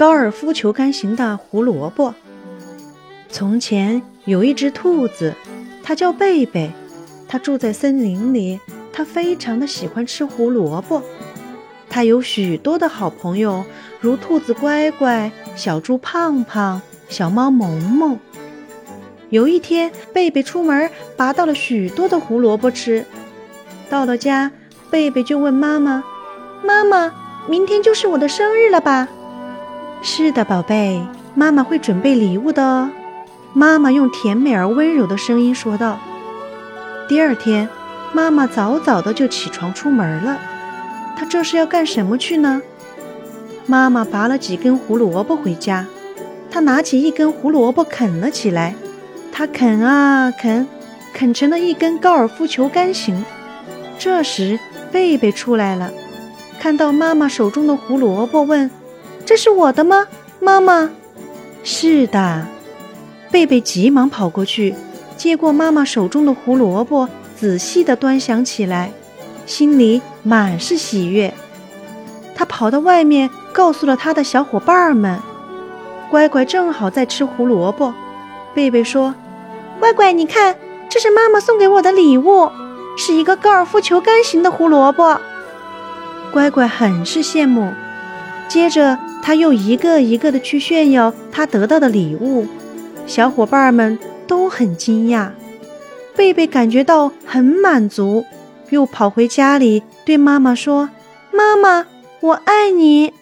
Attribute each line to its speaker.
Speaker 1: 高尔夫球杆形的胡萝卜。从前有一只兔子，它叫贝贝，它住在森林里，它非常的喜欢吃胡萝卜。它有许多的好朋友，如兔子乖乖、小猪胖胖、小猫萌萌。有一天，贝贝出门拔到了许多的胡萝卜吃。到了家，贝贝就问妈妈：“妈妈，明天就是我的生日了吧？”是的，宝贝，妈妈会准备礼物的哦。妈妈用甜美而温柔的声音说道。第二天，妈妈早早的就起床出门了。她这是要干什么去呢？妈妈拔了几根胡萝卜回家，她拿起一根胡萝卜啃了起来。她啃啊啃，啃成了一根高尔夫球杆形。这时，贝贝出来了，看到妈妈手中的胡萝卜，问。这是我的吗，妈妈？是的，贝贝急忙跑过去，接过妈妈手中的胡萝卜，仔细地端详起来，心里满是喜悦。他跑到外面，告诉了他的小伙伴们。乖乖正好在吃胡萝卜，贝贝说：“乖乖，你看，这是妈妈送给我的礼物，是一个高尔夫球杆形的胡萝卜。”乖乖很是羡慕，接着。他又一个一个的去炫耀他得到的礼物，小伙伴们都很惊讶。贝贝感觉到很满足，又跑回家里对妈妈说：“妈妈，我爱你。”